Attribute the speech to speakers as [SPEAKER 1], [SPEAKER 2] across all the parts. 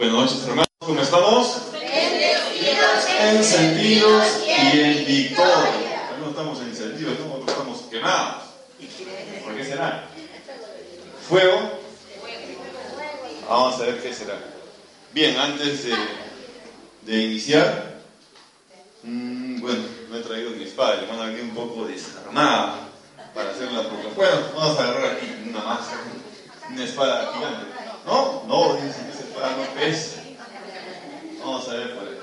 [SPEAKER 1] Buenas noches, hermanos. ¿Cómo estamos? Encendidos y en victoria. No estamos encendidos, nosotros estamos quemados. ¿Por qué será? ¿Fuego? Vamos a ver qué será. Bien, antes de, de iniciar, mmm, bueno, no he traído mi espada, le mando aquí un poco desarmada para hacer la proclamación. Bueno, vamos a agarrar aquí una masa, una espada gigante. ¿No? No, dicen Vamos a ver por ahí.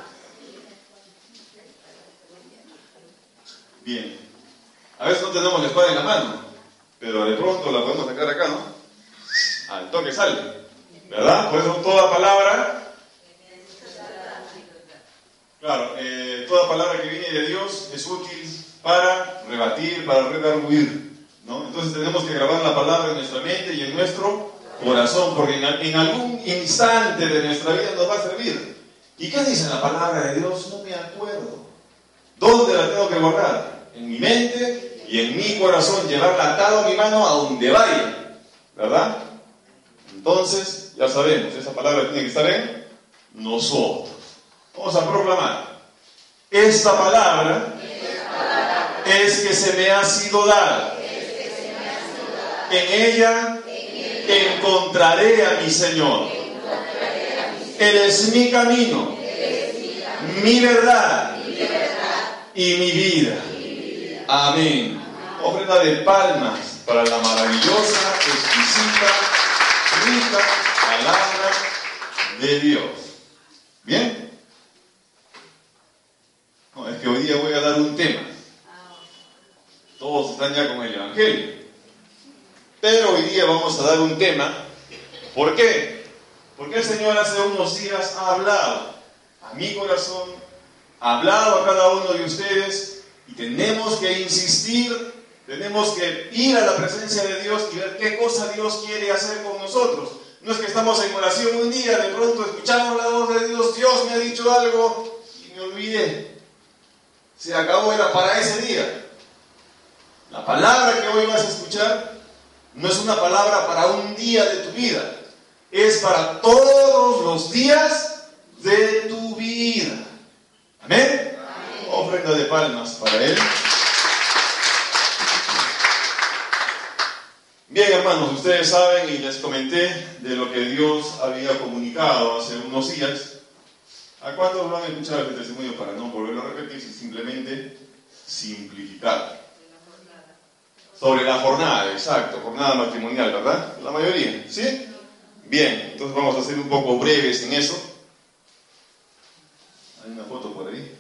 [SPEAKER 1] Bien. A veces no tenemos la espada en la mano, pero de pronto la podemos sacar acá, ¿no? Al toque sale. ¿Verdad? Por eso toda palabra. Claro, eh, toda palabra que viene de Dios es útil para rebatir, para redarguir. ¿no? Entonces tenemos que grabar la palabra en nuestra mente y en nuestro corazón, porque en, algún instante de nuestra vida nos va a servir. ¿Y qué dice la palabra de Dios? No me acuerdo. ¿Dónde la tengo que guardar? En mi mente y en mi corazón, llevarla atado a mi mano a donde vaya. ¿Verdad? Entonces, ya sabemos, esa palabra tiene que estar en nosotros. Vamos a proclamar. Esta palabra es que se me ha sido dada. En ella encontraré a mi Señor. Él es mi camino, mi verdad y mi vida. Amén. Ofrenda de palmas para la maravillosa, exquisita, rica palabra de Dios. ¿Bien? Es que hoy día voy a dar un tema. Todos están ya con el Evangelio. Hoy día vamos a dar un tema. ¿Por qué? Porque el Señor hace unos días ha hablado a mi corazón, ha hablado a cada uno de ustedes y tenemos que insistir, tenemos que ir a la presencia de Dios y ver qué cosa Dios quiere hacer con nosotros. No es que estamos en oración un día, de pronto escuchamos la voz de Dios, Dios me ha dicho algo y me olvidé. Se acabó, era para ese día. La palabra que hoy vas a escuchar no es una palabra para un día de tu vida, es para todos los días de tu vida. Amén. Amén. Ofrenda de palmas para Él. Bien, hermanos, ustedes saben y les comenté de lo que Dios había comunicado hace unos días. ¿A cuántos lo han escuchado este testimonio para no volverlo a repetir, simplemente simplificar? Sobre la jornada, exacto, jornada matrimonial, ¿verdad? La mayoría, ¿sí? Bien, entonces vamos a ser un poco breves en eso. Hay una foto por ahí.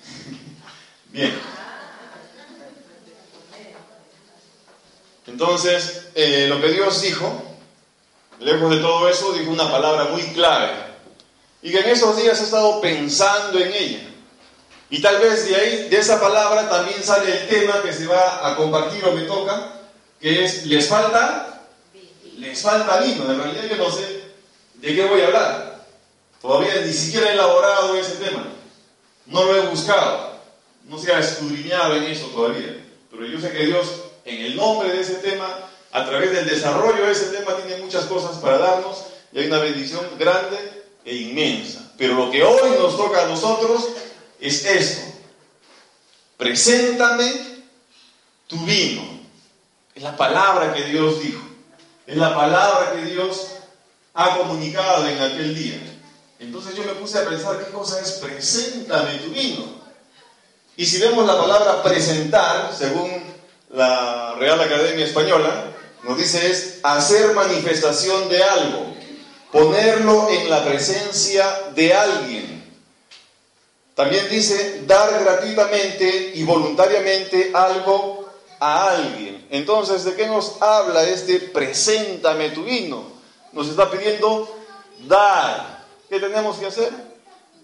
[SPEAKER 1] Bien. Entonces, eh, lo que Dios dijo, lejos de todo eso, dijo una palabra muy clave. Y que en esos días he estado pensando en ella. Y tal vez de ahí, de esa palabra, también sale el tema que se va a compartir o me toca, que es, ¿les falta? Les falta vino. En realidad yo no sé de qué voy a hablar. Todavía ni siquiera he elaborado ese tema. No lo he buscado. No se ha escudriñado en eso todavía. Pero yo sé que Dios, en el nombre de ese tema, a través del desarrollo de ese tema, tiene muchas cosas para darnos y hay una bendición grande e inmensa. Pero lo que hoy nos toca a nosotros es esto. Preséntame tu vino. Es la palabra que Dios dijo. Es la palabra que Dios ha comunicado en aquel día. Entonces yo me puse a pensar qué cosa es preséntame tu vino. Y si vemos la palabra presentar, según la Real Academia Española, nos dice es hacer manifestación de algo, ponerlo en la presencia de alguien. También dice dar gratuitamente y voluntariamente algo a alguien. Entonces, ¿de qué nos habla este preséntame tu vino? Nos está pidiendo dar. ¿Qué tenemos que hacer?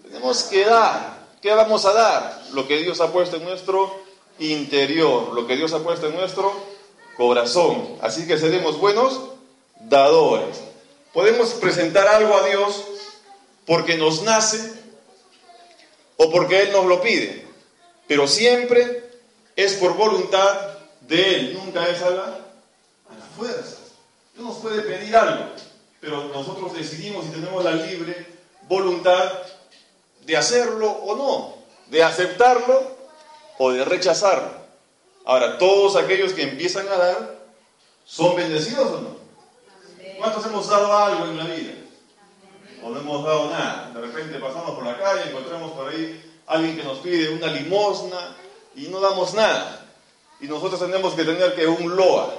[SPEAKER 1] Tenemos que dar. ¿Qué vamos a dar? Lo que Dios ha puesto en nuestro interior, lo que Dios ha puesto en nuestro corazón. Así que seremos buenos dadores. Podemos presentar algo a Dios porque nos nace o porque Él nos lo pide, pero siempre es por voluntad de Él, nunca es a la, a fuerza. Dios nos puede pedir algo, pero nosotros decidimos y tenemos la libre voluntad de hacerlo o no, de aceptarlo o de rechazarlo. Ahora, todos aquellos que empiezan a dar, ¿son bendecidos o no? ¿Cuántos hemos dado algo en la vida? O no hemos dado nada. De repente pasamos por la calle, encontramos por ahí alguien que nos pide una limosna y no damos nada. Y nosotros tenemos que tener que un loa.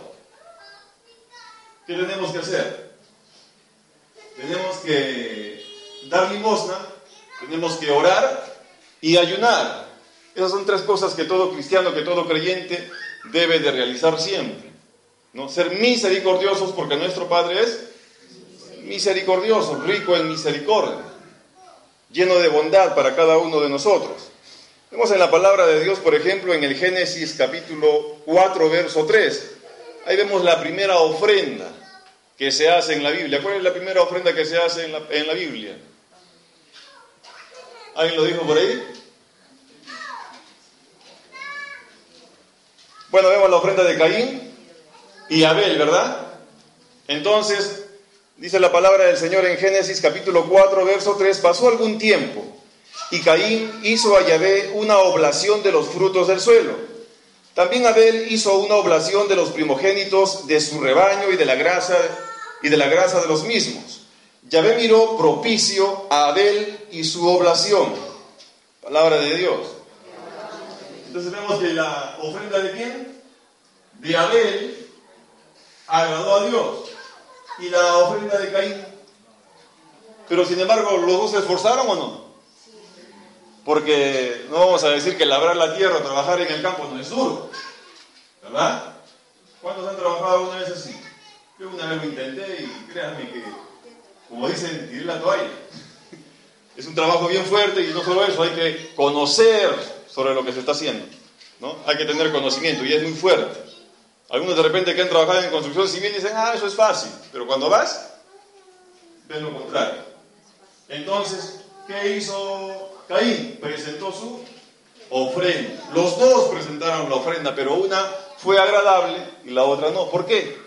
[SPEAKER 1] ¿Qué tenemos que hacer? Tenemos que dar limosna, tenemos que orar y ayunar. Esas son tres cosas que todo cristiano, que todo creyente debe de realizar siempre. ¿no? Ser misericordiosos porque nuestro Padre es misericordioso, rico en misericordia, lleno de bondad para cada uno de nosotros. Vemos en la palabra de Dios, por ejemplo, en el Génesis capítulo 4, verso 3. Ahí vemos la primera ofrenda que se hace en la Biblia. ¿Cuál es la primera ofrenda que se hace en la, en la Biblia? ¿Alguien lo dijo por ahí? Bueno, vemos la ofrenda de Caín y Abel, ¿verdad? Entonces, dice la palabra del Señor en Génesis capítulo 4, verso 3, pasó algún tiempo y Caín hizo a Yahvé una oblación de los frutos del suelo. También Abel hizo una oblación de los primogénitos de su rebaño y de la grasa y de la grasa de los mismos. Yahvé miró propicio a Abel y su oblación. Palabra de Dios. Entonces vemos que la ofrenda de quién? De Abel agradó a Dios. Y la ofrenda de Caín. Pero sin embargo, ¿los dos se esforzaron o no? Porque no vamos a decir que labrar la tierra, trabajar en el campo no es duro. ¿Verdad? ¿Cuántos han trabajado una vez así? Yo una vez lo intenté y créanme que, como dicen, tiré la toalla. Es un trabajo bien fuerte y no solo eso, hay que conocer sobre lo que se está haciendo. ¿no? Hay que tener conocimiento y es muy fuerte. Algunos de repente que han trabajado en construcción civil dicen, ah, eso es fácil, pero cuando vas, ven lo contrario. Entonces, ¿qué hizo Caín? Presentó su ofrenda. Los dos presentaron la ofrenda, pero una fue agradable y la otra no. ¿Por qué?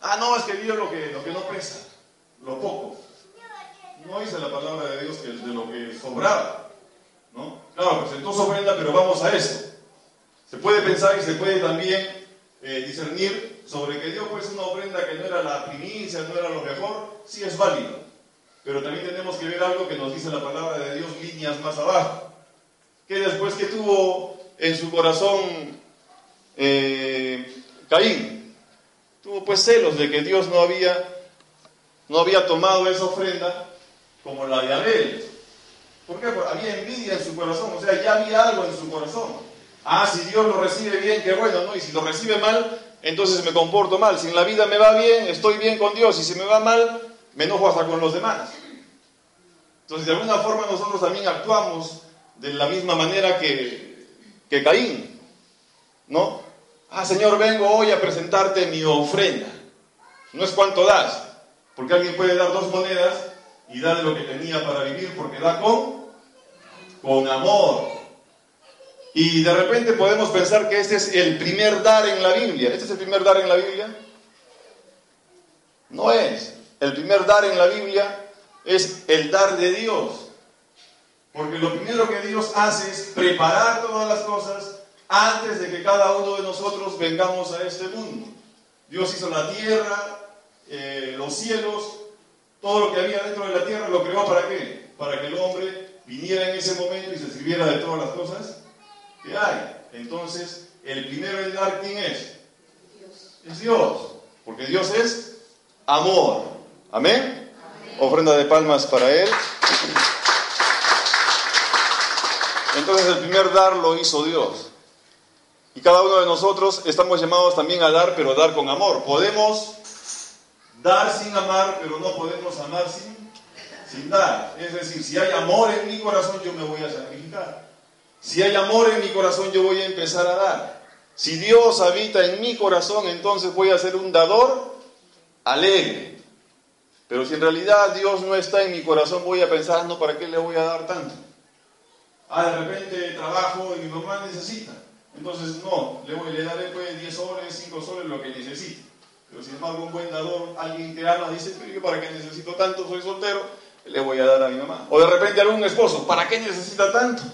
[SPEAKER 1] Ah, no, es que dio lo que, lo que no pesa, lo poco. No dice la palabra de Dios que de lo que sobraba. ¿no? Claro, presentó su ofrenda, pero vamos a esto. Se puede pensar y se puede también eh, discernir sobre que dio pues una ofrenda que no era la primicia, no era lo mejor, sí es válido. Pero también tenemos que ver algo que nos dice la palabra de Dios líneas más abajo. Que después que tuvo en su corazón eh, Caín, tuvo pues celos de que Dios no había, no había tomado esa ofrenda como la de Abel. ¿Por qué? Porque había envidia en su corazón, o sea, ya había algo en su corazón. Ah, si Dios lo recibe bien, qué bueno, ¿no? Y si lo recibe mal, entonces me comporto mal. Si en la vida me va bien, estoy bien con Dios. Y si me va mal, me enojo hasta con los demás. Entonces, de alguna forma nosotros también actuamos de la misma manera que, que Caín, ¿no? Ah, Señor, vengo hoy a presentarte mi ofrenda. No es cuánto das, porque alguien puede dar dos monedas y dar lo que tenía para vivir, porque da con, con amor. Y de repente podemos pensar que este es el primer dar en la Biblia. ¿Este es el primer dar en la Biblia? No es. El primer dar en la Biblia es el dar de Dios. Porque lo primero que Dios hace es preparar todas las cosas antes de que cada uno de nosotros vengamos a este mundo. Dios hizo la tierra, eh, los cielos, todo lo que había dentro de la tierra lo creó para qué? Para que el hombre viniera en ese momento y se sirviera de todas las cosas que hay. Entonces, el primero en dar, ¿quién es? Dios. Es Dios, porque Dios es amor. Amén. Ofrenda de palmas para Él. Entonces, el primer dar lo hizo Dios. Y cada uno de nosotros estamos llamados también a dar, pero dar con amor. Podemos dar sin amar, pero no podemos amar sin, sin dar. Es decir, si hay amor en mi corazón, yo me voy a sacrificar. Si hay amor en mi corazón, yo voy a empezar a dar. Si Dios habita en mi corazón, entonces voy a ser un dador alegre. Pero si en realidad Dios no está en mi corazón, voy a pensar, no, ¿para qué le voy a dar tanto? Ah, de repente trabajo y mi mamá necesita. Entonces, no, le, voy, le daré pues 10 soles, 5 soles, lo que necesite. Pero sin embargo, un buen dador, alguien que ama, dice, pero yo para qué necesito tanto, soy soltero, le voy a dar a mi mamá. O de repente algún esposo, ¿para qué necesita tanto?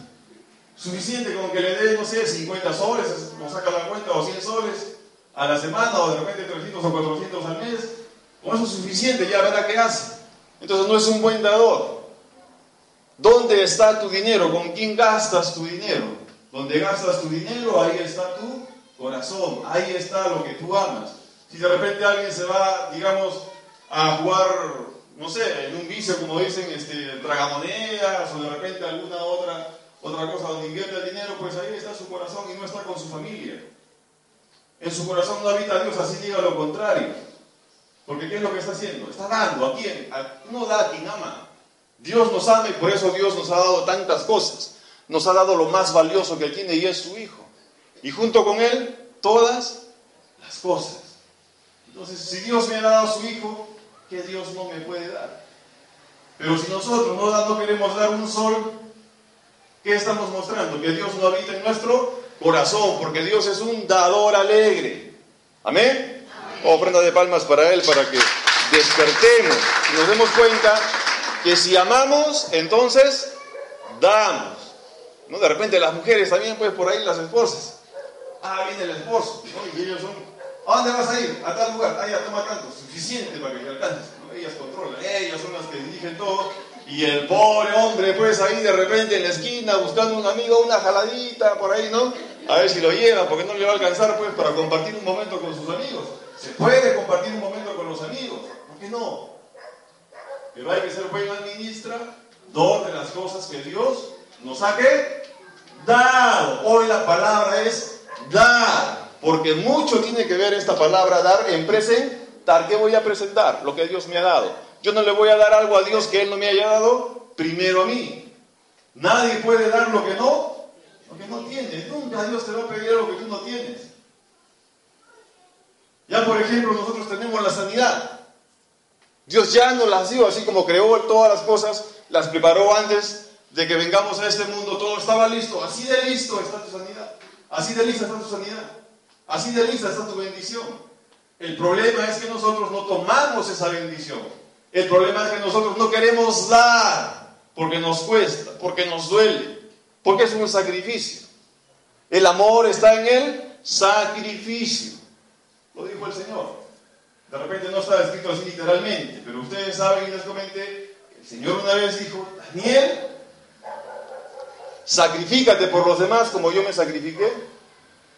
[SPEAKER 1] Suficiente con que le dé, no sé, 50 soles, no saca la cuenta, o 100 soles a la semana, o de repente 300 o 400 al mes. Con eso es suficiente, ya verá qué hace. Entonces no es un buen dador. ¿Dónde está tu dinero? ¿Con quién gastas tu dinero? Donde gastas tu dinero, ahí está tu corazón, ahí está lo que tú amas. Si de repente alguien se va, digamos, a jugar, no sé, en un vicio, como dicen, este, tragamonedas, o de repente alguna otra, otra cosa donde invierte el dinero, pues ahí está su corazón y no está con su familia. En su corazón no habita Dios, así diga lo contrario. Porque ¿qué es lo que está haciendo? Está dando. ¿A quién? no da a quien ama. Dios nos ama y por eso Dios nos ha dado tantas cosas. Nos ha dado lo más valioso que tiene y es su Hijo. Y junto con Él, todas las cosas. Entonces, si Dios me ha dado a su Hijo, ¿qué Dios no me puede dar? Pero si nosotros no, no queremos dar un sol, ¿qué estamos mostrando? Que Dios no habita en nuestro corazón, porque Dios es un dador alegre. Amén. Ofrenda de palmas para Él, para que despertemos y nos demos cuenta que si amamos, entonces damos. ¿No? De repente las mujeres también, pues por ahí las esposas. Ah, viene el esposo, ellos son, ¿a dónde vas a ir? A tal lugar, ah, ya toma tanto, suficiente para que te alcances. ¿no? Ellas controlan, ellas son las que dirigen todo. Y el pobre hombre, pues ahí de repente en la esquina buscando un amigo, una jaladita por ahí, ¿no? A ver si lo lleva, porque no le va a alcanzar, pues, para compartir un momento con sus amigos. Se puede compartir un momento con los amigos, ¿por qué no? Pero hay que ser buen administrador de las cosas que Dios nos ha dado. Hoy la palabra es dar, porque mucho tiene que ver esta palabra dar en presentar. ¿Qué voy a presentar? Lo que Dios me ha dado. Yo no le voy a dar algo a Dios que Él no me haya dado primero a mí. Nadie puede dar lo que no, lo que no tiene. Nunca Dios te va a pedir algo que tú no tienes. Ya por ejemplo nosotros tenemos la sanidad. Dios ya nos las dio, así como creó todas las cosas, las preparó antes de que vengamos a este mundo, todo estaba listo. Así de listo está tu sanidad. Así de lista está tu sanidad. Así de lista está tu bendición. El problema es que nosotros no tomamos esa bendición. El problema es que nosotros no queremos dar porque nos cuesta, porque nos duele, porque es un sacrificio. El amor está en el sacrificio. Lo dijo el Señor. De repente no está escrito así literalmente, pero ustedes saben y les comenté, el Señor una vez dijo, Daniel, sacrifícate por los demás como yo me sacrifiqué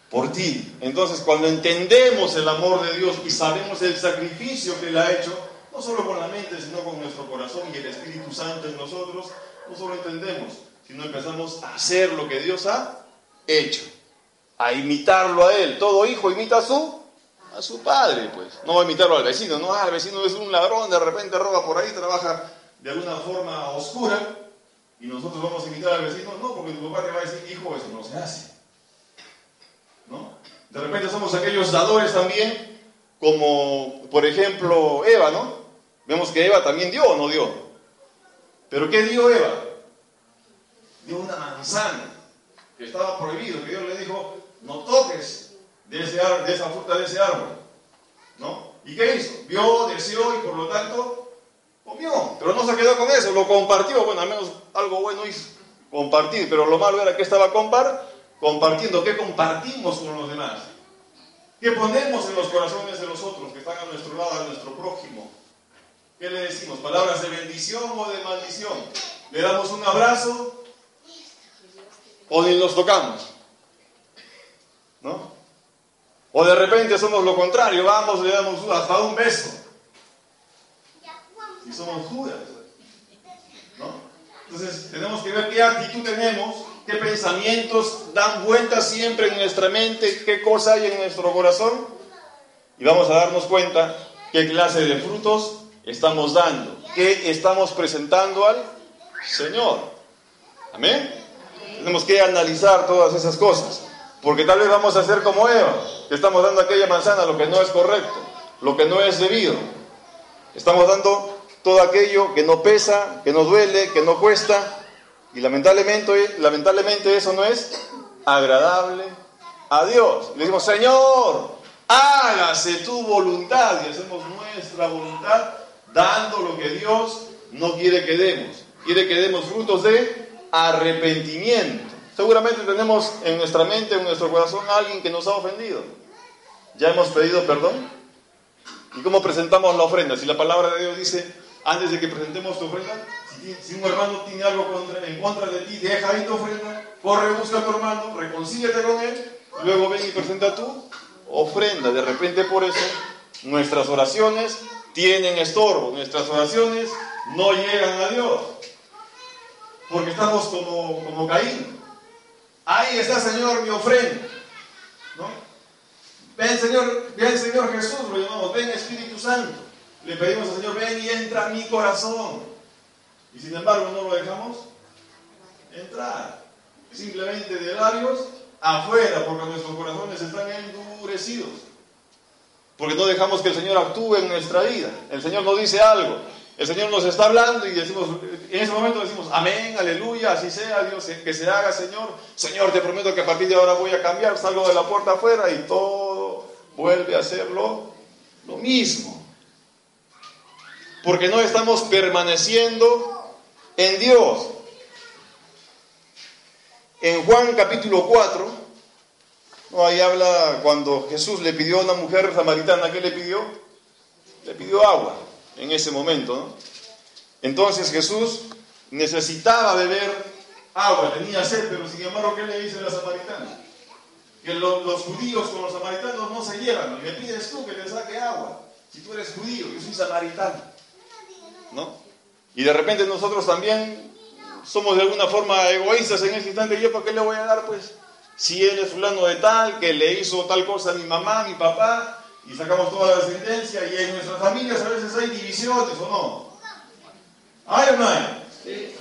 [SPEAKER 1] por ti. Entonces, cuando entendemos el amor de Dios y sabemos el sacrificio que Él ha hecho, no solo con la mente, sino con nuestro corazón y el Espíritu Santo en nosotros, no solo entendemos, sino empezamos a hacer lo que Dios ha hecho, a imitarlo a Él. Todo hijo imita a su a su padre, pues. No va a imitarlo al vecino, no, ah, el vecino es un ladrón, de repente roba por ahí, trabaja de alguna forma oscura, y nosotros vamos a imitar al vecino, no, porque tu papá te va a decir, hijo, eso no se hace. ¿No? De repente somos aquellos dadores también, como por ejemplo Eva, ¿no? Vemos que Eva también dio o no dio. ¿Pero qué dio Eva? Dio una manzana, que estaba prohibido, que Dios le dijo, no toques de, esa fruta de ese árbol. ¿No? ¿Y qué hizo? Vio, deseó y por lo tanto comió. Pero no se quedó con eso, lo compartió. Bueno, al menos algo bueno hizo. Compartir. Pero lo malo era que estaba compar, compartiendo. ¿Qué compartimos con los demás? ¿Qué ponemos en los corazones de los otros que están a nuestro lado, a nuestro prójimo? ¿Qué le decimos? ¿Palabras de bendición o de maldición? ¿Le damos un abrazo o ni nos tocamos? ¿No? O de repente somos lo contrario, vamos, le damos hasta un beso. Y somos judas. ¿no? Entonces tenemos que ver qué actitud tenemos, qué pensamientos dan vueltas siempre en nuestra mente, qué cosa hay en nuestro corazón. Y vamos a darnos cuenta ¿Qué clase de frutos estamos dando? ¿Qué estamos presentando al Señor? Amén. Tenemos que analizar todas esas cosas. Porque tal vez vamos a ser como Eva, que estamos dando aquella manzana lo que no es correcto, lo que no es debido. Estamos dando todo aquello que no pesa, que no duele, que no cuesta. Y lamentablemente, lamentablemente eso no es agradable a Dios. Le decimos, Señor, hágase tu voluntad. Y hacemos nuestra voluntad dando lo que Dios no quiere que demos. Quiere que demos frutos de arrepentimiento. Seguramente tenemos en nuestra mente, en nuestro corazón, a alguien que nos ha ofendido. ¿Ya hemos pedido perdón? ¿Y cómo presentamos la ofrenda? Si la palabra de Dios dice, antes de que presentemos tu ofrenda, si, un hermano tiene algo en contra de ti, deja ahí tu ofrenda, corre, busca a tu hermano, reconcíliate con él, luego ven y presenta tu ofrenda. De repente por eso nuestras oraciones tienen estorbo, nuestras oraciones no llegan a Dios, porque estamos como, como Caín. Ahí está, Señor, mi ofrenda. Ven, Señor, ven, Señor Jesús, lo llamamos, ven Espíritu Santo. Le pedimos al Señor, ven y entra a mi corazón. Y sin embargo no lo dejamos entrar. Simplemente de labios afuera, porque nuestros corazones están endurecidos. Porque no dejamos que el Señor actúe en nuestra vida. El Señor nos dice algo. El Señor nos está hablando y decimos, en ese momento decimos, amén, aleluya, así sea, Dios, que se haga, Señor. Señor, te prometo que a partir de ahora voy a cambiar, salgo de la puerta afuera y todo vuelve a ser lo, mismo. Porque no estamos permaneciendo en Dios. En Juan capítulo 4, no, ahí habla cuando Jesús le pidió a una mujer samaritana, ¿qué le pidió? Le pidió agua en ese momento. Entonces Jesús necesitaba beber agua, tenía sed, pero sin embargo, ¿qué le dice la samaritana? Que los, judíos con los samaritanos no se llevan, y me pides tú que te saque agua, si tú eres judío, yo soy samaritano. ¿No? Y de repente nosotros también somos de alguna forma egoístas en ese instante, ¿yo para qué le voy a dar? Pues si él es fulano de tal, que le hizo tal cosa a mi mamá, a mi papá, y sacamos toda la descendencia, y en nuestras familias a veces hay divisiones, ¿o no? ¿Hay o no hay? Sí.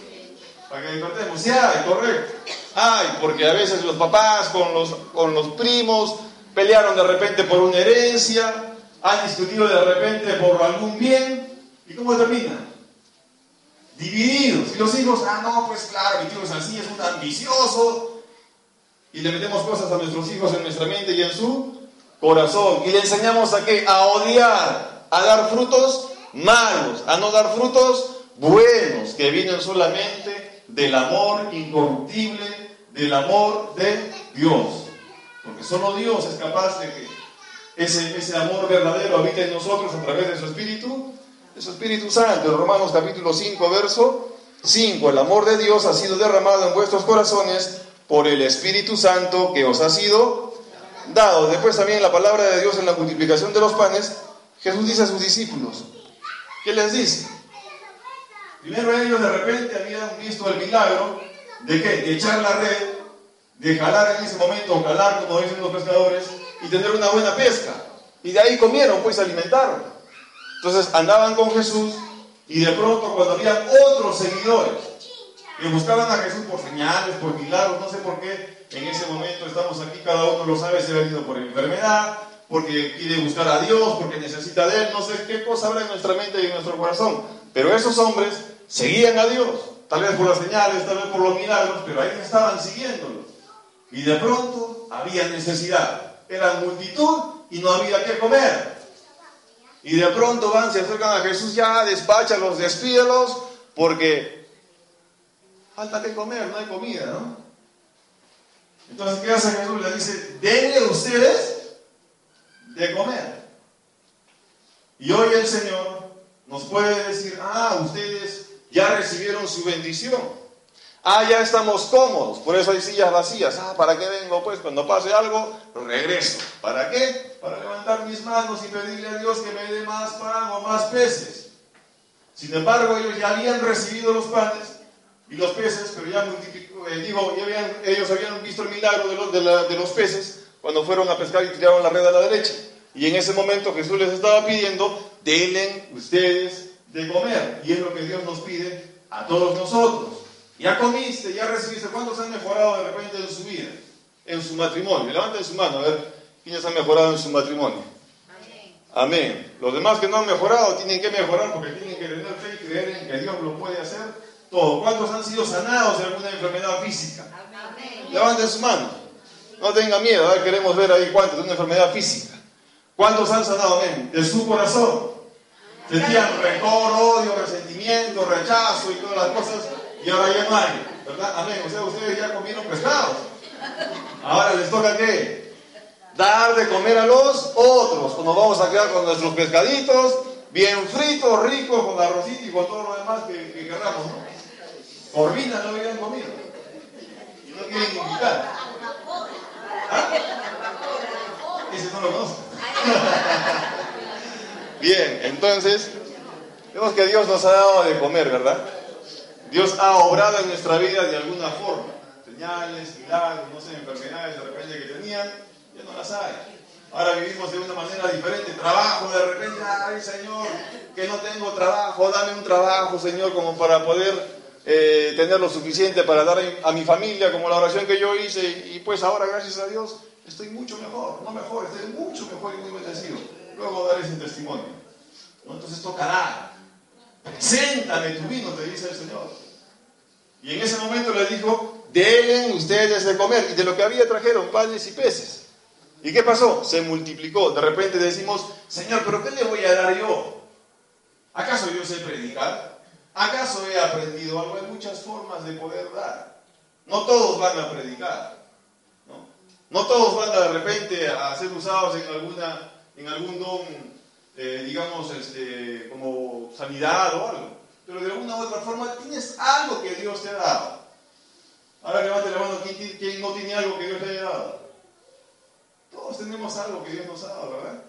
[SPEAKER 1] Para que despertemos, sí hay, correcto. Hay, porque a veces los papás con los, con los primos pelearon de repente por una herencia, han discutido de repente por algún bien, ¿y cómo termina? Divididos. Y los hijos, ah, no, pues claro, mi tío es así, es un ambicioso. Y le metemos cosas a nuestros hijos en nuestra mente y en su corazón. Y le enseñamos a qué? A odiar, a dar frutos malos, a no dar frutos buenos, que vienen solamente del amor incorruptible, del amor de Dios. Porque solo Dios es capaz de que ese, ese amor verdadero habite en nosotros a través de su Espíritu, de su Espíritu Santo. En Romanos capítulo 5, verso 5, el amor de Dios ha sido derramado en vuestros corazones por el Espíritu Santo que os ha sido dado. Después también la palabra de Dios en la multiplicación de los panes, Jesús dice a sus discípulos, ¿qué les dice? Primero ellos de repente habían visto el milagro de qué? De echar la red, de jalar en ese momento, jalar como dicen los pescadores, y tener una buena pesca. Y de ahí comieron, pues alimentaron. Entonces andaban con Jesús y de pronto cuando había otros seguidores que buscaban a Jesús por señales, por milagros, no sé por qué, en ese momento estamos aquí, cada uno lo sabe, se ha venido por enfermedad, porque quiere buscar a Dios, porque necesita de Él, no sé qué cosa habrá en nuestra mente y en nuestro corazón. Pero esos hombres seguían a Dios, tal vez por las señales, tal vez por los milagros, pero ahí estaban siguiéndolo. Y de pronto había necesidad. Eran multitud y no había que comer. Y de pronto van, se acercan a Jesús, ya despáchalos, despídelos, porque falta que comer, no hay comida, ¿no? Entonces, ¿qué hace Jesús? Le dice, denle ustedes de comer. Y hoy el Señor nos puede decir, ah, ustedes ya recibieron su bendición. Ah, ya estamos cómodos, por eso hay sillas vacías. Ah, ¿para qué vengo? Pues cuando pase algo, regreso. ¿Para qué? Para levantar mis manos y pedirle a Dios que me dé más pan o más peces. Sin embargo, ellos ya habían recibido los panes y los peces, pero ya multiplicó, eh, digo, ellos habían visto el milagro de los, de, los peces cuando fueron a pescar y tiraron la red a la derecha. Y en ese momento Jesús les estaba pidiendo, denle ustedes de comer. Y es lo que Dios nos pide a todos nosotros. Ya comiste, ya recibiste. ¿Cuántos han mejorado de repente en su vida? En su matrimonio. Levanten su mano, a ver, ¿quiénes han mejorado en su matrimonio? Amén. Los demás que no han mejorado tienen que mejorar porque tienen que tener fe y creer en que Dios lo puede hacer todo. ¿Cuántos han sido sanados de alguna enfermedad física? Levanten su mano. No tengan miedo, a ver, queremos ver ahí cuántos de una enfermedad física. ¿Cuántos han sanado, amén? De su corazón. Sentían rencor, odio, resentimiento, rechazo y todas las cosas, y ahora ya no hay, ¿verdad? Amén. O sea, ustedes ya comieron pescados. Ahora les toca qué? Dar de comer a los otros. Pues nos vamos a quedar con nuestros pescaditos, bien fritos, ricos, con arrocito y con todo lo demás que, que queramos, ¿no? Corvinas no habían comido. Y no quieren invitar. ¿Ah? Ese no lo conozco. Bien, entonces, vemos que Dios nos ha dado de comer, ¿verdad? Dios ha obrado en nuestra vida de alguna forma. Señales, milagros, no sé, enfermedades de repente que tenían, ya no las hay. Ahora vivimos de una manera diferente. Trabajo, de repente, ay Señor, que no tengo trabajo, dame un trabajo, Señor, como para poder eh, tener lo suficiente para dar a mi familia, como la oración que yo hice. Y pues ahora, gracias a Dios, estoy mucho mejor, no mejor, estoy mucho mejor y muy bendecido. Luego dar ese testimonio. Entonces tocará. Preséntame tu vino, te dice el Señor. Y en ese momento le dijo, den ustedes de comer. Y de lo que había trajeron panes y peces. ¿Y qué pasó? Se multiplicó. De repente decimos, Señor, ¿pero qué le voy a dar yo? ¿Acaso yo sé predicar? ¿Acaso he aprendido algo? Hay muchas formas de poder dar. No todos van a predicar. No, no todos van a, de repente a ser usados en, alguna, en algún don, eh, digamos, este, como sanidad o algo. Pero de alguna u otra forma tienes algo que Dios te ha dado. Ahora levante la mano, ¿quién, quién no tiene algo que Dios te haya dado? Todos tenemos algo que Dios nos ha dado, ¿verdad?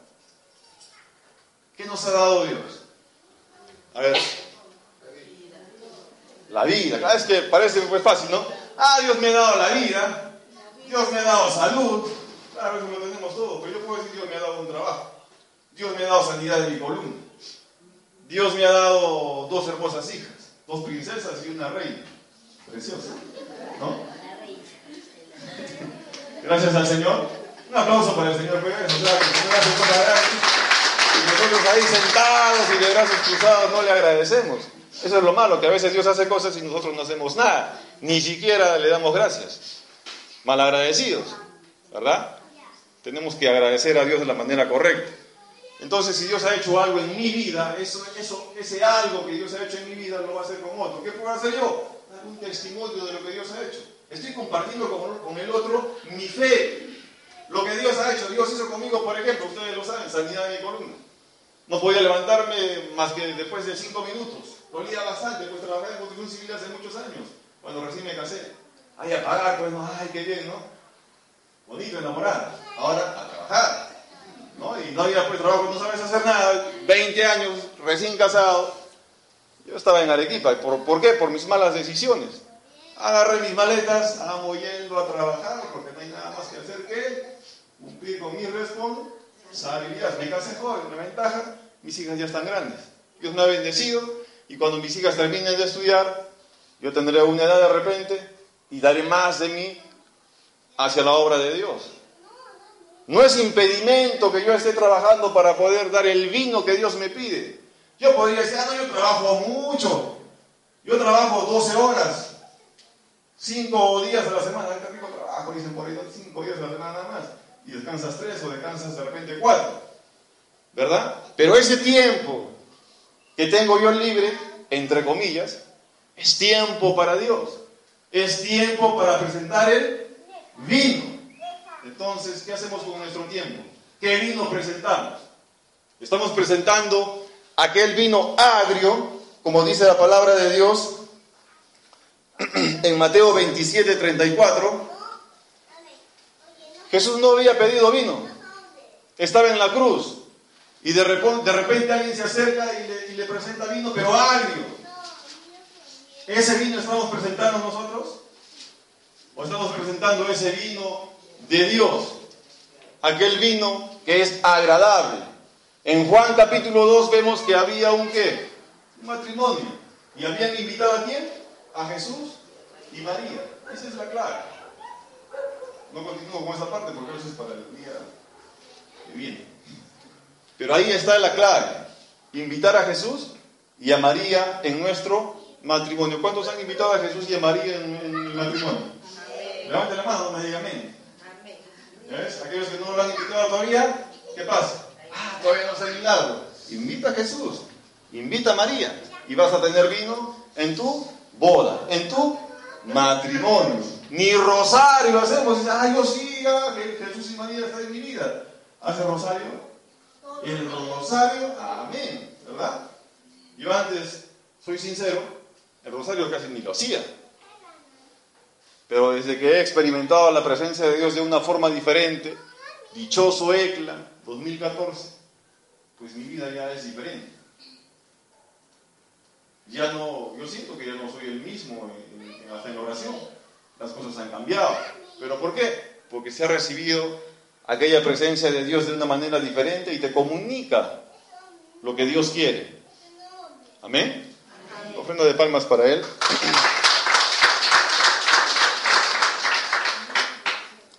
[SPEAKER 1] ¿Qué nos ha dado Dios? A ver. La vida. Cada vez que parece muy fácil, ¿no? Ah, Dios me ha dado la vida. Dios me ha dado salud. Claro, eso lo tenemos todo. Pero yo puedo decir, Dios me ha dado un trabajo. Dios me ha dado sanidad de mi columna. Dios me ha dado dos hermosas hijas. Dos princesas y una reina. Preciosa. ¿No? Gracias al Señor. Un aplauso para el Señor Pérez. O sea, Señor hace cosas grandes. Y nosotros ahí sentados y de brazos cruzados no le agradecemos. Eso es lo malo, que a veces Dios hace cosas y nosotros no hacemos nada. Ni siquiera le damos gracias. Malagradecidos, ¿verdad? Tenemos que agradecer a Dios de la manera correcta. Entonces, si Dios ha hecho algo en mi vida, eso, eso, ese algo que Dios ha hecho en mi vida lo va a hacer con otro. ¿Qué puedo hacer yo? Dar un testimonio de lo que Dios ha hecho. Estoy compartiendo con, con el otro mi fe. Lo que Dios ha hecho. Dios hizo conmigo, por ejemplo, ustedes lo saben, sanidad de mi columna. No podía levantarme más que después de cinco minutos. Dolía bastante, pues trabajé en construcción civil hace muchos años, cuando recién me casé. Ay, a pagar, pues, no, ay, qué bien, ¿no? Bonito enamorar. Ahora, a trabajar. ¿no? Y no había pues trabajo, no sabes hacer nada. 20 años, recién casado. Yo estaba en Arequipa. ¿Por, ¿Por qué? Por mis malas decisiones. Agarré mis maletas, amo yendo a trabajar, porque no hay nada más que hacer que cumplir con mi responsabilidad. Me casé joven, una ventaja, mis hijas ya están grandes. Dios me ha bendecido y cuando mis hijas terminen de estudiar, yo tendré una edad de repente y daré más de mí hacia la obra de Dios. No es impedimento que yo esté trabajando para poder dar el vino que Dios me pide. Yo podría decir, ah, no, yo trabajo mucho. Yo trabajo 12 horas. 5 días a la semana. Qué rico trabajo, dicen por ahí, 5 días a la semana nada más. Y descansas 3 o descansas de repente 4. ¿Verdad? Pero ese tiempo que tengo yo libre, entre comillas, es tiempo para Dios. Es tiempo para presentar el vino. Entonces, ¿qué hacemos con nuestro tiempo? ¿Qué vino presentamos? Estamos presentando aquel vino agrio, como dice la palabra de Dios en Mateo 27, 34. Jesús no había pedido vino, estaba en la cruz. Y de repente, de repente alguien se acerca y le, y le presenta vino, pero agrio. ¿Ese vino estamos presentando nosotros? ¿O estamos presentando ese vino de Dios? Aquel vino que es agradable. En Juan capítulo 2 vemos que había un qué? Un matrimonio. ¿Y habían invitado a quién? A Jesús y María. Esa es la clave. No continúo con esa parte porque eso es para el día que viene. Pero ahí está la clave. Invitar a Jesús y a María en nuestro matrimonio. ¿Cuántos han invitado a Jesús y a María en, el matrimonio? Levante la mano, no me diga amén. ¿Ves? Aquellos que no lo han invitado todavía, ¿qué pasa? Ah, todavía no se ha invitado. Invita a Jesús, invita a María y vas a tener vino en tu boda, en tu matrimonio. Ni rosario hacemos, ah, yo sí, Jesús y María están en mi vida. ¿Hace rosario? El rosario, amén, ¿verdad? Yo antes, soy sincero, el rosario casi ni lo hacía. Pero desde que he experimentado la presencia de Dios de una forma diferente, dichoso ECLA 2014, pues mi vida ya es diferente. Ya no, yo siento que ya no soy el mismo en, en la oración. Las cosas han cambiado. ¿Pero por qué? Porque se ha recibido aquella presencia de Dios de una manera diferente y te comunica lo que Dios quiere. Amén. Ofrenda de palmas para Él.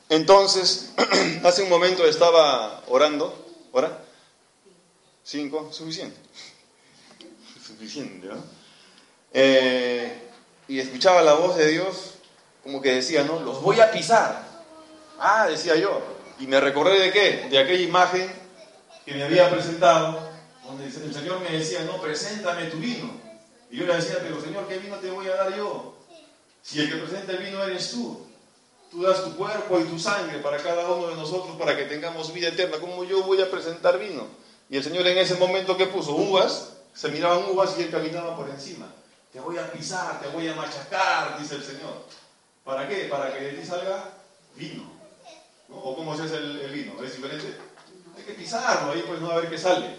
[SPEAKER 1] Entonces, hace un momento estaba orando, ¿ora? ¿Cinco? Suficiente. Suficiente, ¿no? Eh, y escuchaba la voz de Dios como que decía, ¿no? Los voy a pisar. Ah, decía yo. Y me recordé de qué? De aquella imagen que me había presentado, donde el Señor me decía, no, preséntame tu vino. Y yo le decía, pero Señor, ¿qué vino te voy a dar yo? Si el que presenta el vino eres tú. Tú das tu cuerpo y tu sangre para cada uno de nosotros para que tengamos vida eterna. ¿Cómo yo voy a presentar vino? Y el Señor en ese momento que puso uvas, se miraban uvas y él caminaba por encima. Te voy a pisar, te voy a machacar, dice el Señor. ¿Para qué? Para que de ti salga vino. ¿O cómo se hace el, vino? ¿Es diferente? Hay que pisarlo, ahí pues no a ver qué sale.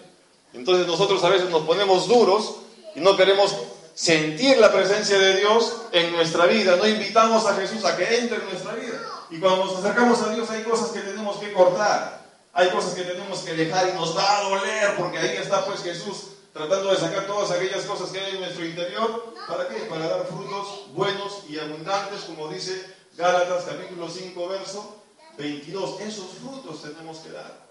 [SPEAKER 1] Entonces nosotros a veces nos ponemos duros y no queremos sentir la presencia de Dios en nuestra vida. No invitamos a Jesús a que entre en nuestra vida. Y cuando nos acercamos a Dios hay cosas que tenemos que cortar. Hay cosas que tenemos que dejar y nos va a doler porque ahí está pues Jesús tratando de sacar todas aquellas cosas que hay en nuestro interior. ¿Para qué? Para dar frutos buenos y abundantes, como dice Gálatas capítulo 5, verso 22. Esos frutos tenemos que dar.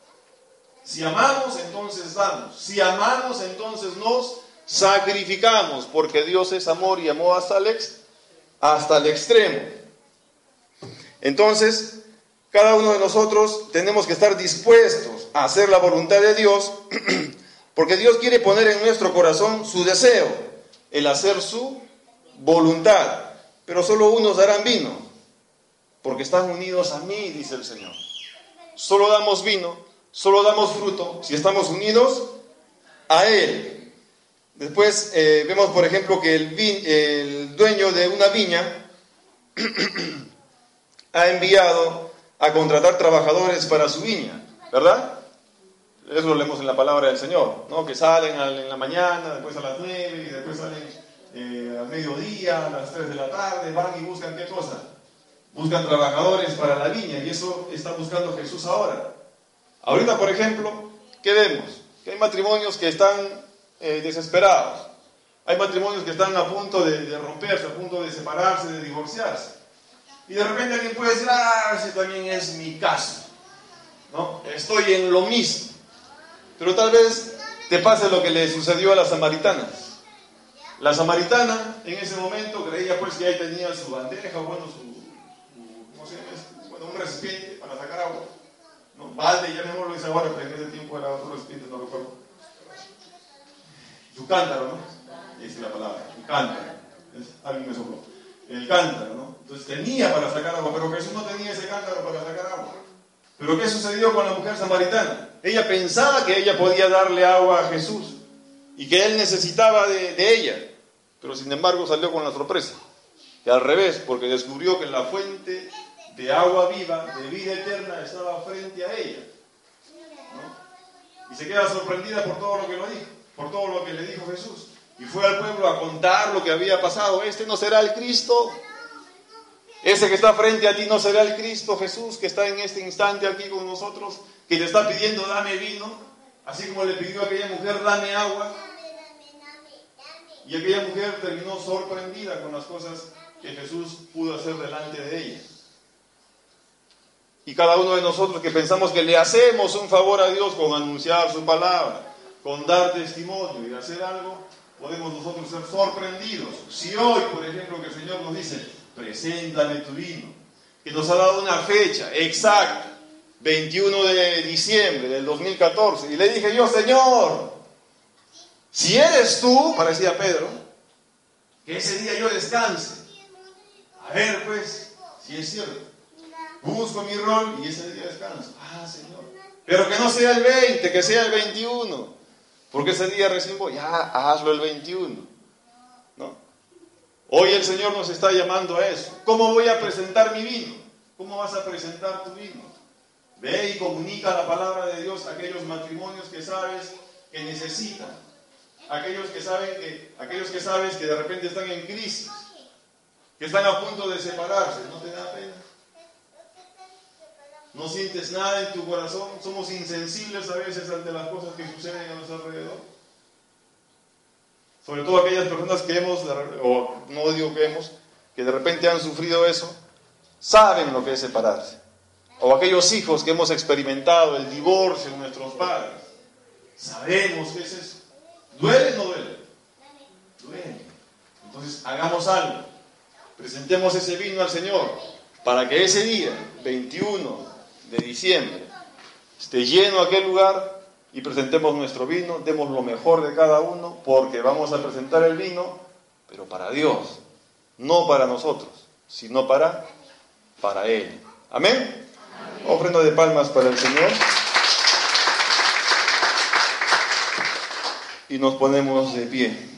[SPEAKER 1] Si amamos, entonces damos. Si amamos, entonces nos sacrificamos, porque Dios es amor y amó hasta el, hasta el extremo. Entonces, cada uno de nosotros tenemos que estar dispuestos a hacer la voluntad de Dios, porque Dios quiere poner en nuestro corazón su deseo, el hacer su voluntad. Pero solo unos darán vino, porque están unidos a mí, dice el Señor. Solo damos vino, solo damos fruto si estamos unidos a Él. Después eh, vemos, por ejemplo, que el, dueño de una viña ha enviado a contratar trabajadores para su viña, ¿verdad? Eso lo leemos en la palabra del Señor, ¿no? Que salen en la mañana, después a las nueve, y después salen eh, al mediodía, a las tres de la tarde, van y buscan qué cosa? Buscan trabajadores para la viña, y eso está buscando Jesús ahora. Ahorita, por ejemplo, ¿qué vemos? Que hay matrimonios que están eh, desesperados. Hay matrimonios que están a punto de, romperse, a punto de separarse, de divorciarse. Y de repente alguien puede decir, ah, ese también es mi caso. ¿No? Estoy en lo mismo. Pero tal vez te pase lo que le sucedió a la samaritana. La samaritana en ese momento creía pues que ahí tenía su bandeja, bueno, su, ¿cómo se llama? Bueno, un recipiente para sacar agua. ¿no? Balde, ya lo dice ahora, pero en ese tiempo era otro recipiente, no recuerdo su cántaro, ¿no? Esa es la palabra, el cántaro. alguien me sopló. El cántaro, ¿no? Entonces tenía para sacar agua, pero Jesús no tenía ese cántaro para sacar agua. Pero ¿qué sucedió con la mujer samaritana? Ella pensaba que ella podía darle agua a Jesús y que él necesitaba de, de ella. Pero sin embargo salió con la sorpresa. Que al revés, porque descubrió que la fuente de agua viva, de vida eterna, estaba frente a ella. Y se queda sorprendida por todo lo que lo dijo por todo lo que le dijo Jesús. Y fue al pueblo a contar lo que había pasado. Este no será el Cristo. Ese que está frente a ti no será el Cristo Jesús que está en este instante aquí con nosotros, que le está pidiendo dame vino. Así como le pidió a aquella mujer, dame agua. Y aquella mujer terminó sorprendida con las cosas que Jesús pudo hacer delante de ella. Y cada uno de nosotros que pensamos que le hacemos un favor a Dios con anunciar su palabra, con dar testimonio y hacer algo, podemos nosotros ser sorprendidos. Si hoy, por ejemplo, que el Señor nos dice, preséntame tu vino, que nos ha dado una fecha exacta, 21 de diciembre del 2014, y le dije yo, Señor, si eres tú, parecía Pedro, que ese día yo descanse. A ver, pues, si es cierto. Busco mi rol y ese día descanso. Ah, Señor. Pero que no sea el 20, que sea el 21. Porque ese día recién voy. Ya, hazlo el 21. ¿No? Hoy el Señor nos está llamando a eso. ¿Cómo voy a presentar mi vino? ¿Cómo vas a presentar tu vino? Ve y comunica la palabra de Dios a aquellos matrimonios que sabes que necesitan. Aquellos que saben que, aquellos que sabes que de repente están en crisis, que están a punto de separarse. ¿No te da pena? No sientes nada en tu corazón, somos insensibles a veces ante las cosas que suceden a nuestro alrededor. Sobre todo aquellas personas que hemos, o no digo que hemos, que de repente han sufrido eso, saben lo que es separarse. O aquellos hijos que hemos experimentado el divorcio de nuestros padres, sabemos que es eso. ¿Duele o no duele? Duele. Entonces hagamos algo. Presentemos ese vino al Señor para que ese día, 21 de diciembre, esté lleno aquel lugar y presentemos nuestro vino, demos lo mejor de cada uno, porque vamos a presentar el vino, pero para Dios, no para nosotros, sino para, para Él. Amén. Ofrenda de palmas para el Señor. Y nos ponemos de pie.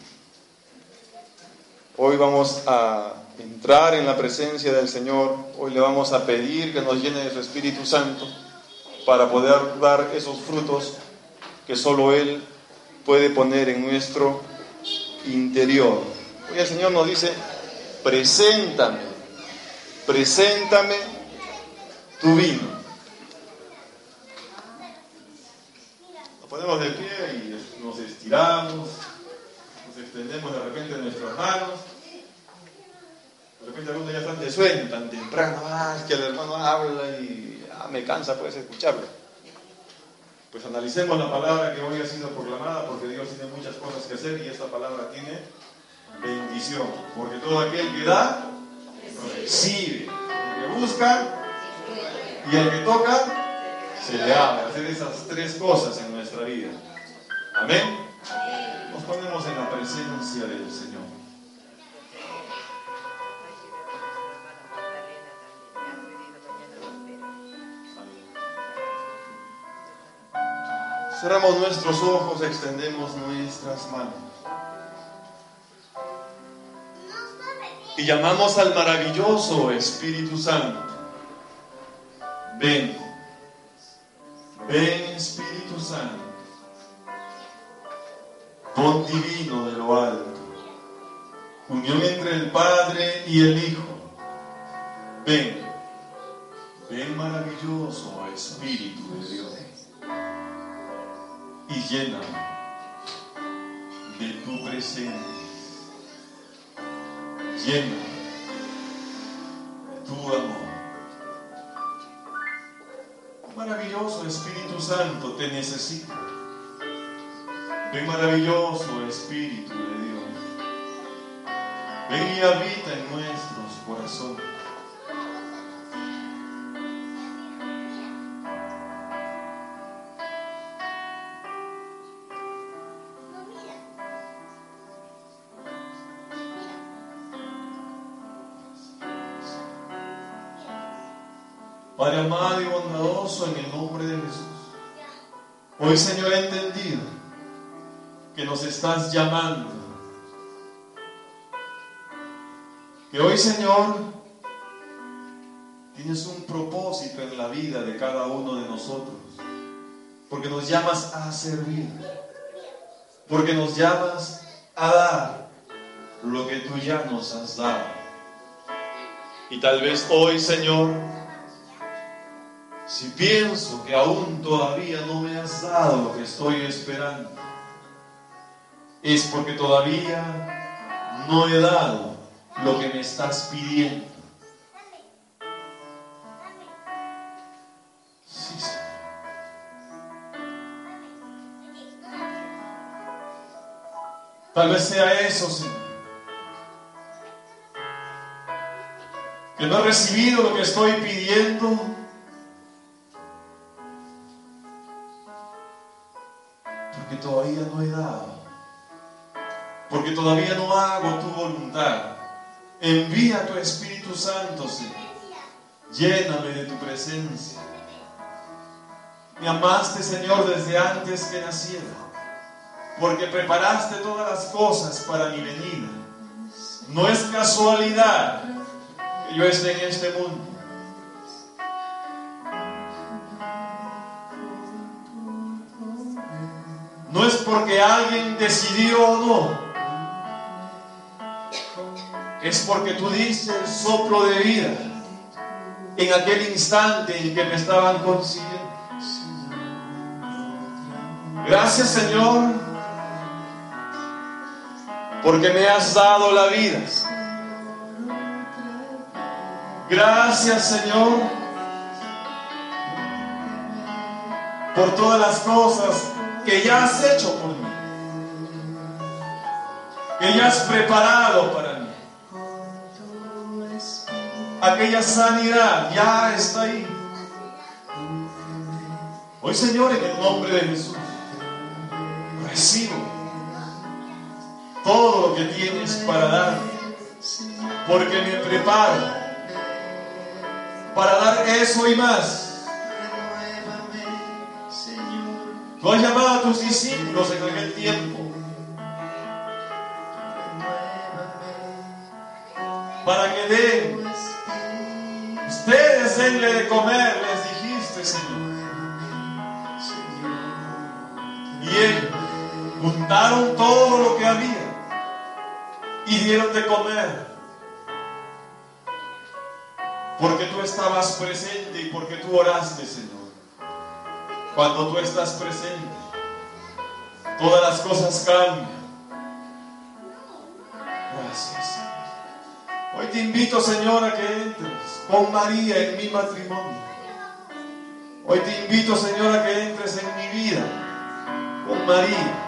[SPEAKER 1] Hoy vamos a entrar en la presencia del Señor. Hoy le vamos a pedir que nos llene de su Espíritu Santo para poder dar esos frutos que solo Él puede poner en nuestro interior. Hoy el Señor nos dice, preséntame, preséntame tu vino. Nos ponemos de pie y nos estiramos, nos extendemos de repente nuestras manos. Algunos ya están de sueño tan temprano, ah, que el hermano habla y ah, me cansa pues escucharlo. Pues analicemos la palabra que hoy ha sido proclamada porque Dios tiene muchas cosas que hacer y esta palabra tiene bendición. Porque todo aquel que da, recibe. El que busca y el que toca, se le abre. Hacer esas tres cosas en nuestra vida. Amén. Nos ponemos en la presencia del Señor. Cerramos nuestros ojos, extendemos nuestras manos. Y llamamos al maravilloso Espíritu Santo. Ven, ven Espíritu Santo, don divino de lo alto, unión entre el Padre y el Hijo. Ven, ven maravilloso Espíritu de Dios y llena de tu presencia. Llena de tu amor. Maravilloso Espíritu Santo, te necesito. Ven maravilloso Espíritu de Dios. Ven y habita en nuestros corazones. En el nombre de Jesús. Hoy, Señor, he entendido que nos estás llamando. Que hoy, Señor, tienes un propósito en la vida de cada uno de nosotros. Porque nos llamas a servir. Porque nos llamas a dar lo que tú ya nos has dado. Y tal vez hoy, Señor, si pienso que aún todavía no me has dado lo que estoy esperando, es porque todavía no he dado lo que me estás pidiendo. Sí. Tal vez sea eso, Señor. Que no he recibido lo que estoy pidiendo. Porque todavía no hago tu voluntad. Envía tu Espíritu Santo, Señor. Lléname de tu presencia. Me amaste, Señor, desde antes que naciera. Porque preparaste todas las cosas para mi venida. No es casualidad que yo esté en este mundo. No es porque alguien decidió o no. Es porque tú diste el soplo de vida en aquel instante en que me estaban consiguiendo. Gracias Señor, porque me has dado la vida. Gracias Señor por todas las cosas que ya has hecho por mí, que ya has preparado para mí. Aquella sanidad ya está ahí. Hoy Señor, en el nombre de Jesús, recibo todo lo que tienes para darme, porque me preparo para dar eso y más. Tú has llamado a tus discípulos en aquel tiempo para que den, ustedes denle de comer, les dijiste, Señor. Y ellos juntaron todo lo que había y dieron de comer. Porque tú estabas presente y porque tú oraste, Señor. Cuando tú estás presente, todas las cosas cambian. Gracias. Hoy te invito, Señor, a que entres con María en mi matrimonio. Hoy te invito, Señor, a que entres en mi vida con María.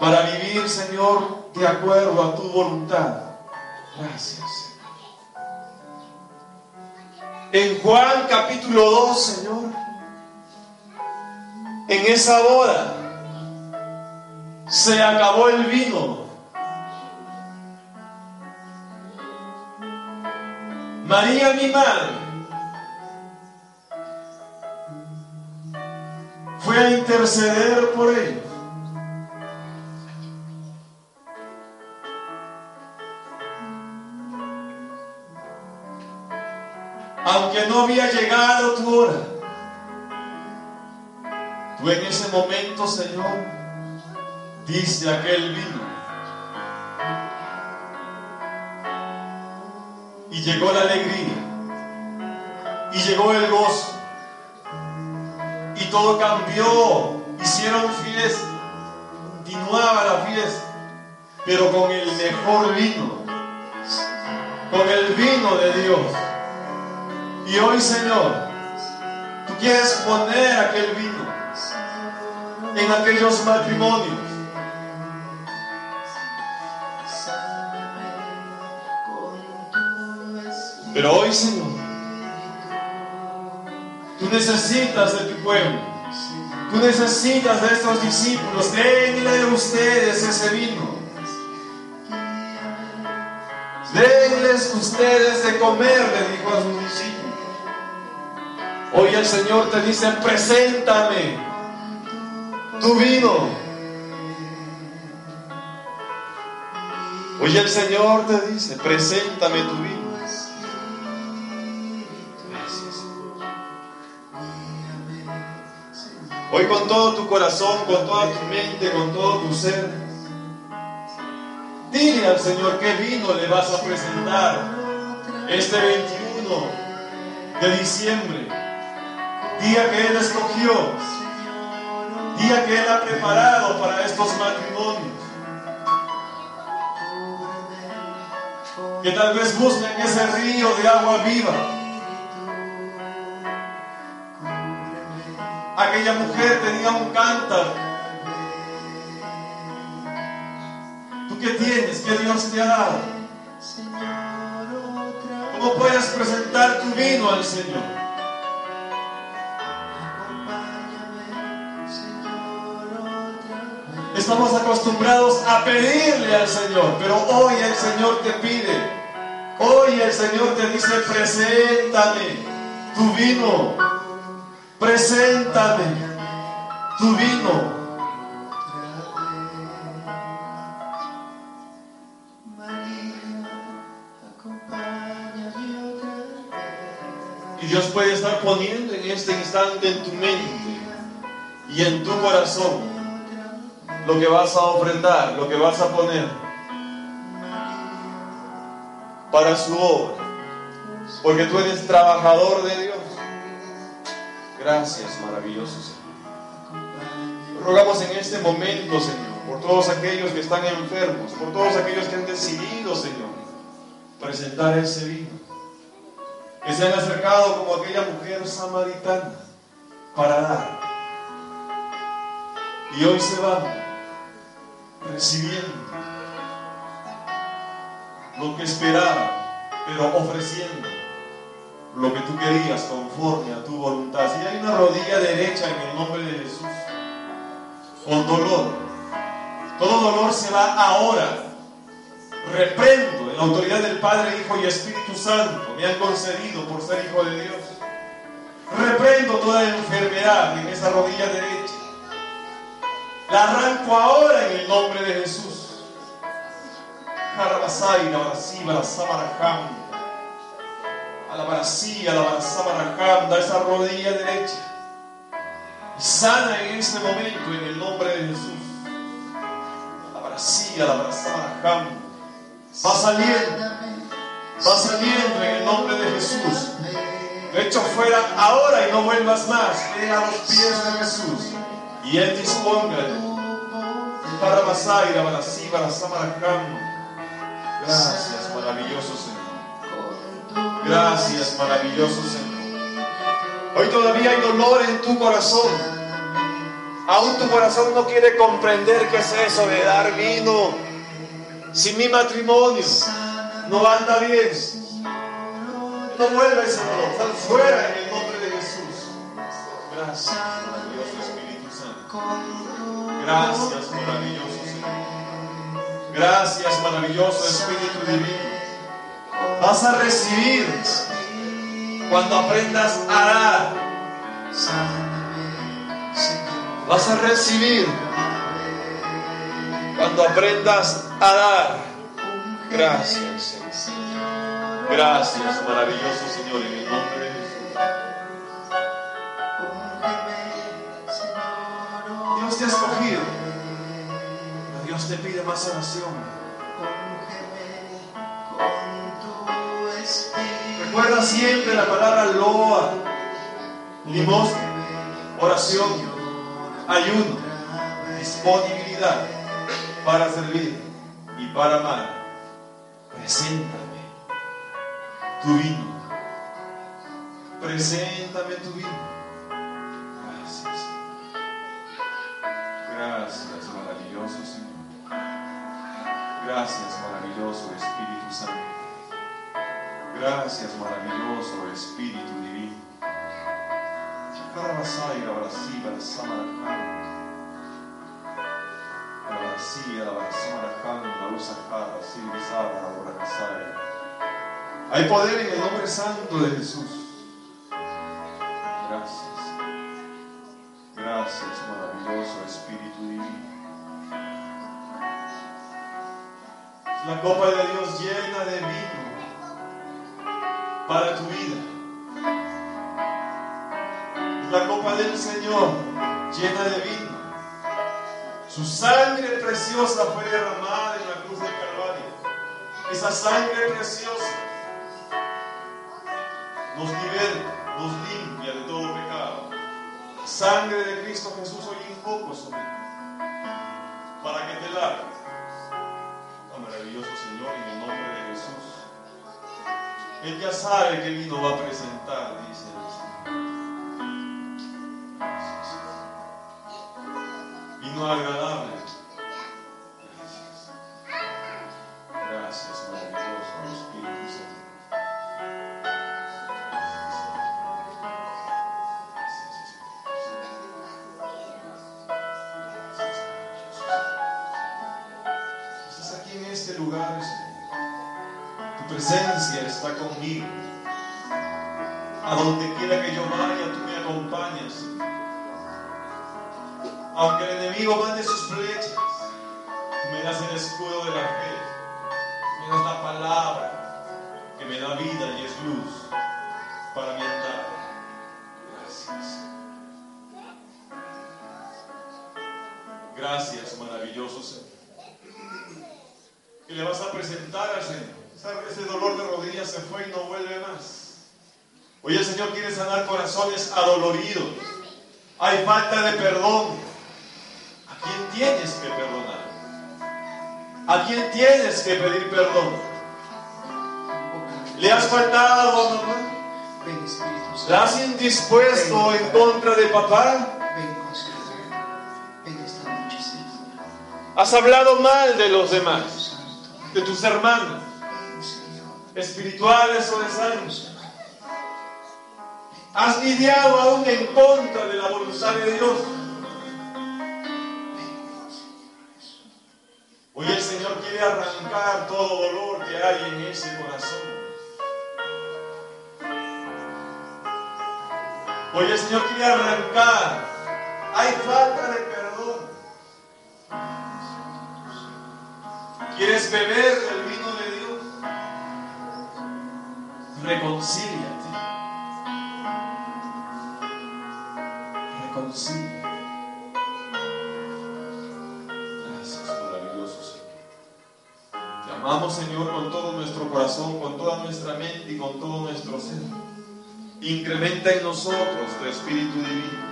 [SPEAKER 1] Para vivir, Señor, de acuerdo a tu voluntad. Gracias, Señor. En Juan capítulo 2, Señor, en esa boda se acabó el vino. María, mi madre, fue a interceder por ellos. Aunque no había llegado tu hora, tú en ese momento, Señor, diste aquel vino. Y llegó la alegría. Y llegó el gozo. Y todo cambió. Hicieron fiesta. Continuaba la fiesta. Pero con el mejor vino. Con el vino de Dios. Y hoy, Señor, tú quieres poner aquel vino en aquellos matrimonios. Pero hoy, Señor, tú necesitas de tu pueblo. Tú necesitas de estos discípulos. Denle a ustedes ese vino. Denles ustedes de comer, le dijo a sus discípulos. Hoy el Señor te dice, preséntame tu vino. Hoy el Señor te dice, preséntame tu vino. Hoy con todo tu corazón, con toda tu mente, con todo tu ser, dile al Señor qué vino le vas a presentar este 21 de diciembre, día que Él escogió, día que Él ha preparado para estos matrimonios. Que tal vez busquen ese río de agua viva. Aquella mujer tenía un cántaro. ¿Tú qué tienes? ¿Qué Dios te ha dado? ¿Cómo puedes presentar tu vino al Señor? Estamos acostumbrados a pedirle al Señor, pero hoy el Señor te pide, hoy el Señor te dice, preséntame tu vino, preséntame tu vino. Y Dios puede estar poniendo en este instante en tu mente y en tu corazón lo que vas a ofrendar, lo que vas a poner para su obra. Porque tú eres trabajador de Dios. Gracias, maravilloso Señor. Rogamos en este momento, Señor, por todos aquellos que están enfermos, por todos aquellos que han decidido, Señor, presentar ese vino. Que se han acercado como aquella mujer samaritana para dar. Y hoy se van recibiendo lo que esperaba, pero ofreciendo lo que tú querías conforme a tu voluntad. Si hay una rodilla derecha en el nombre de Jesús, con dolor, todo dolor se va ahora. Reprendo en la autoridad del Padre, Hijo y Espíritu Santo, me han concedido por ser hijo de Dios. Reprendo toda enfermedad en esa rodilla derecha. La arranco ahora en el nombre de Jesús. Jarabasai, la barasí, la samarajam. A la barasí, la barasí, da esa rodilla derecha. Y sana en este momento en el nombre de Jesús. A la barasí, la barasí, Va saliendo. Va saliendo en el nombre de Jesús. De hecho, fuera ahora y no vuelvas más. Ven a los pies de Jesús y Él disponga para Masai, para para Gracias, maravilloso Señor. Gracias, maravilloso Señor. Hoy todavía hay dolor en tu corazón. Aún tu corazón no quiere comprender qué es eso de dar vino. Si mi matrimonio no anda bien, no vuelve ese dolor. Sal fuera en el nombre de Jesús. Gracias, maravilloso Gracias, maravilloso Señor. Gracias, maravilloso Espíritu Divino. Vas a recibir cuando aprendas a dar. Vas a recibir cuando aprendas a dar. Gracias. Gracias, maravilloso Señor, en el nombre de Dios te ha escogido. Dios te pide más oración. Recuerda siempre la palabra loa, limosna, oración, ayuno, disponibilidad para servir y para amar. Preséntame tu vino. Preséntame tu vino. Gracias, maravilloso Señor. Gracias, maravilloso Espíritu Santo. Gracias, maravilloso Espíritu Divino. Hay poder en el nombre santo de Jesús. Gracias. Gracias, maravilloso Espíritu Divino. La copa de Dios para tu vida. La copa del Señor llena de vino. Su sangre preciosa fue derramada en la cruz del Calvario. Esa sangre preciosa nos liberta, nos limpia de todo pecado. Sangre de Cristo Jesús hoy invoco sobre ti, para que te lave. Oh, maravilloso Señor, en el nombre de. Él ya sabe que vino va a presentar, dice el Señor. Vino agradable. Gracias, maravilloso Señor. Que le vas a presentar al Señor. Ese dolor de rodillas se fue y no vuelve más. Hoy el Señor quiere sanar corazones adoloridos. Hay falta de perdón. ¿A quién tienes que perdonar? ¿A quién tienes que pedir perdón? ¿Le has faltado a mamá? ¿La has indispuesto en contra de papá? ¿Has hablado mal de los demás? De tus hermanos, espirituales o de sangre? ¿Has lidiado aún en contra de la voluntad de Dios? Hoy el Señor quiere arrancar todo dolor que hay en ese corazón. Hoy el Señor quiere arrancar. Hay falta de ¿Quieres beber del vino de Dios? Reconcíliate. Reconcíliate. Gracias, maravilloso Señor. Te amamos, Señor, con todo nuestro corazón, con toda nuestra mente y con todo nuestro ser. Incrementa en nosotros tu Espíritu Divino.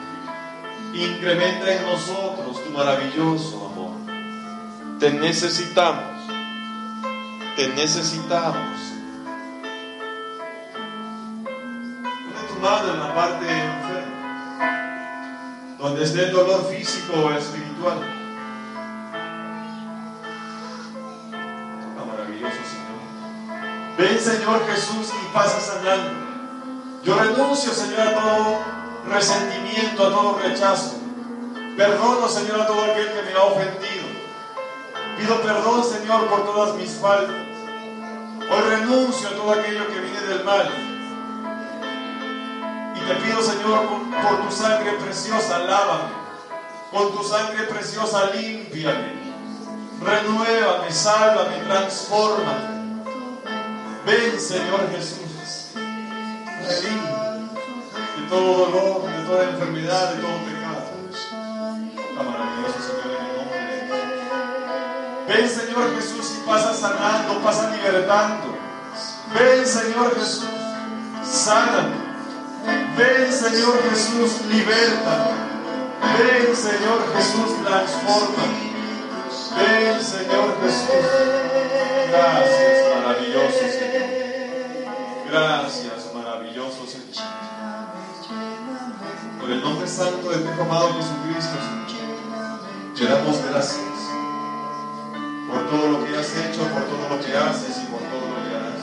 [SPEAKER 1] Incrementa en nosotros tu maravilloso amor. Te necesitamos. Te necesitamos. Pone tu mano en la parte enferma, donde esté el dolor físico o espiritual. Toca maravilloso Señor. Ven Señor Jesús y pasa sanando. Yo renuncio Señor a todo resentimiento, a todo rechazo. Perdono Señor a todo aquel que me ha ofendido. Pido perdón, Señor, por todas mis faltas. Hoy renuncio a todo aquello que viene del mal. Y te pido, Señor, por, tu sangre preciosa, lávame. Con tu sangre preciosa, límpiame. Renuévame, sálvame, transfórmame. Ven, Señor Jesús. Redime de todo dolor, de toda enfermedad, de todo pecado. Está maravilloso, Señor, en el nombre de Jesús. Ven Señor Jesús y pasa sanando, pasa libertando. Ven Señor Jesús, sáname. Ven Señor Jesús, liberta. Ven Señor Jesús, transforma. Ven Señor Jesús. Gracias, maravilloso Señor. Gracias, maravilloso Señor. Por el nombre santo de tu amado Jesucristo, Señor. Te damos gracias por todo lo que has hecho, por todo lo que haces y por todo lo que harás.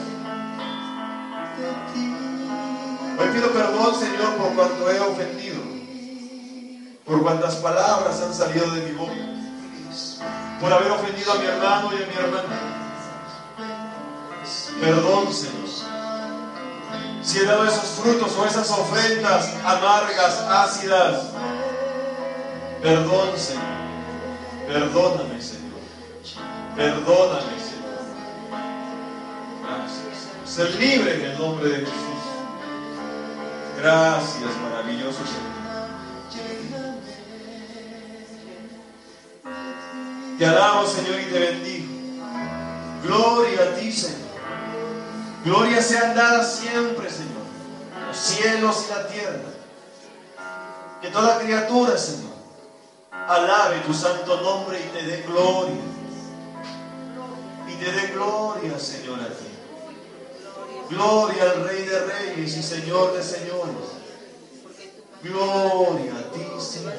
[SPEAKER 1] Hoy pido perdón, Señor, por cuanto he ofendido, por cuantas palabras han salido de mi boca, por haber ofendido a mi hermano y a mi hermana. Perdón, Señor. Si he dado esos frutos o esas ofrendas amargas, ácidas, perdón, Señor. Perdóname, Señor. Perdóname, Señor. Gracias. Ser libre en el nombre de Jesús. Gracias, maravilloso Señor. Te alabo, Señor, y te bendigo. Gloria a ti, Señor. Gloria sean dadas siempre, Señor. los cielos y la tierra. Que toda criatura, Señor, alabe tu santo nombre y te dé gloria. Te dé gloria, Señor, a ti. Gloria al Rey de Reyes y Señor de Señores. Gloria a ti, Señor.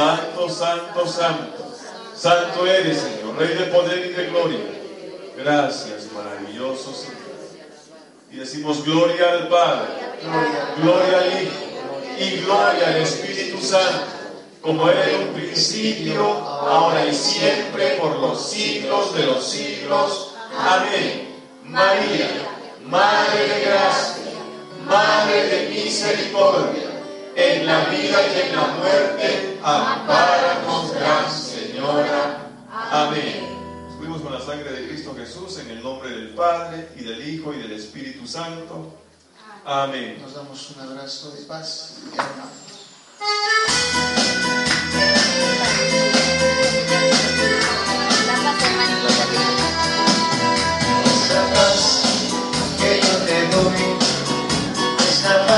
[SPEAKER 1] Santo, santo, santo. Santo eres, Señor, Rey de poder y de gloria. Gracias, maravilloso Señor. Y decimos gloria al Padre, gloria al Hijo y gloria al Espíritu Santo, como era en un principio, ahora y siempre, por los siglos de los siglos. Amén. María, Madre de gracia, Madre de misericordia, en la vida y en la muerte, ampáranos, Gran Señora. Amén. Fuimos con la sangre de Cristo Jesús en el nombre del Padre y del Hijo y del Espíritu Santo. Amén.
[SPEAKER 2] Nos damos un abrazo de paz y hermano.